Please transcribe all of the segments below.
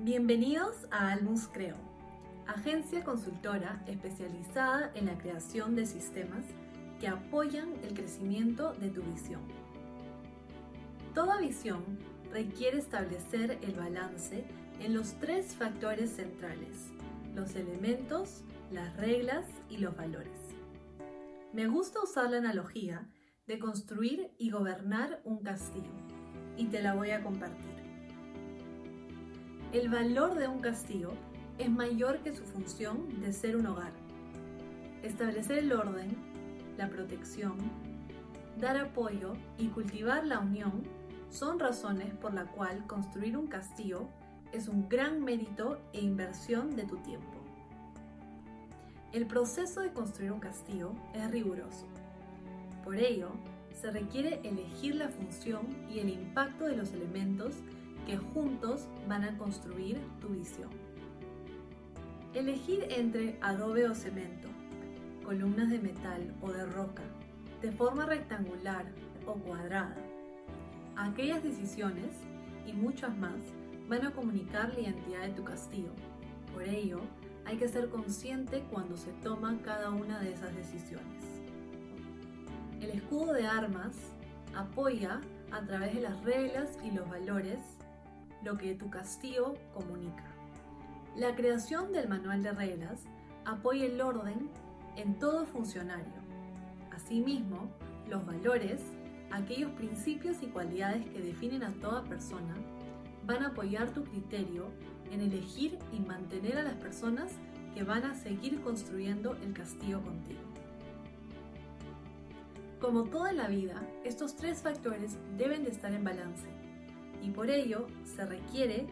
Bienvenidos a Almus Creo, agencia consultora especializada en la creación de sistemas que apoyan el crecimiento de tu visión. Toda visión requiere establecer el balance en los tres factores centrales, los elementos, las reglas y los valores. Me gusta usar la analogía de construir y gobernar un castillo y te la voy a compartir. El valor de un castillo es mayor que su función de ser un hogar. Establecer el orden, la protección, dar apoyo y cultivar la unión son razones por la cual construir un castillo es un gran mérito e inversión de tu tiempo. El proceso de construir un castillo es riguroso. Por ello, se requiere elegir la función y el impacto de los elementos que juntos van a construir tu visión. Elegir entre adobe o cemento, columnas de metal o de roca, de forma rectangular o cuadrada. Aquellas decisiones y muchas más van a comunicar la identidad de tu castillo. Por ello, hay que ser consciente cuando se toma cada una de esas decisiones. El escudo de armas apoya a través de las reglas y los valores lo que tu castillo comunica. La creación del manual de reglas apoya el orden en todo funcionario. Asimismo, los valores, aquellos principios y cualidades que definen a toda persona, van a apoyar tu criterio en elegir y mantener a las personas que van a seguir construyendo el castillo contigo. Como toda la vida, estos tres factores deben de estar en balance y por ello se requiere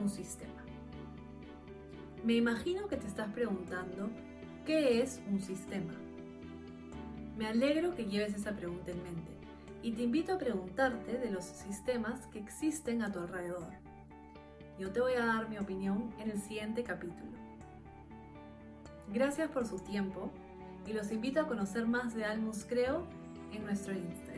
un sistema. Me imagino que te estás preguntando, ¿qué es un sistema? Me alegro que lleves esa pregunta en mente y te invito a preguntarte de los sistemas que existen a tu alrededor. Yo te voy a dar mi opinión en el siguiente capítulo. Gracias por su tiempo y los invito a conocer más de Almus Creo en nuestro Instagram.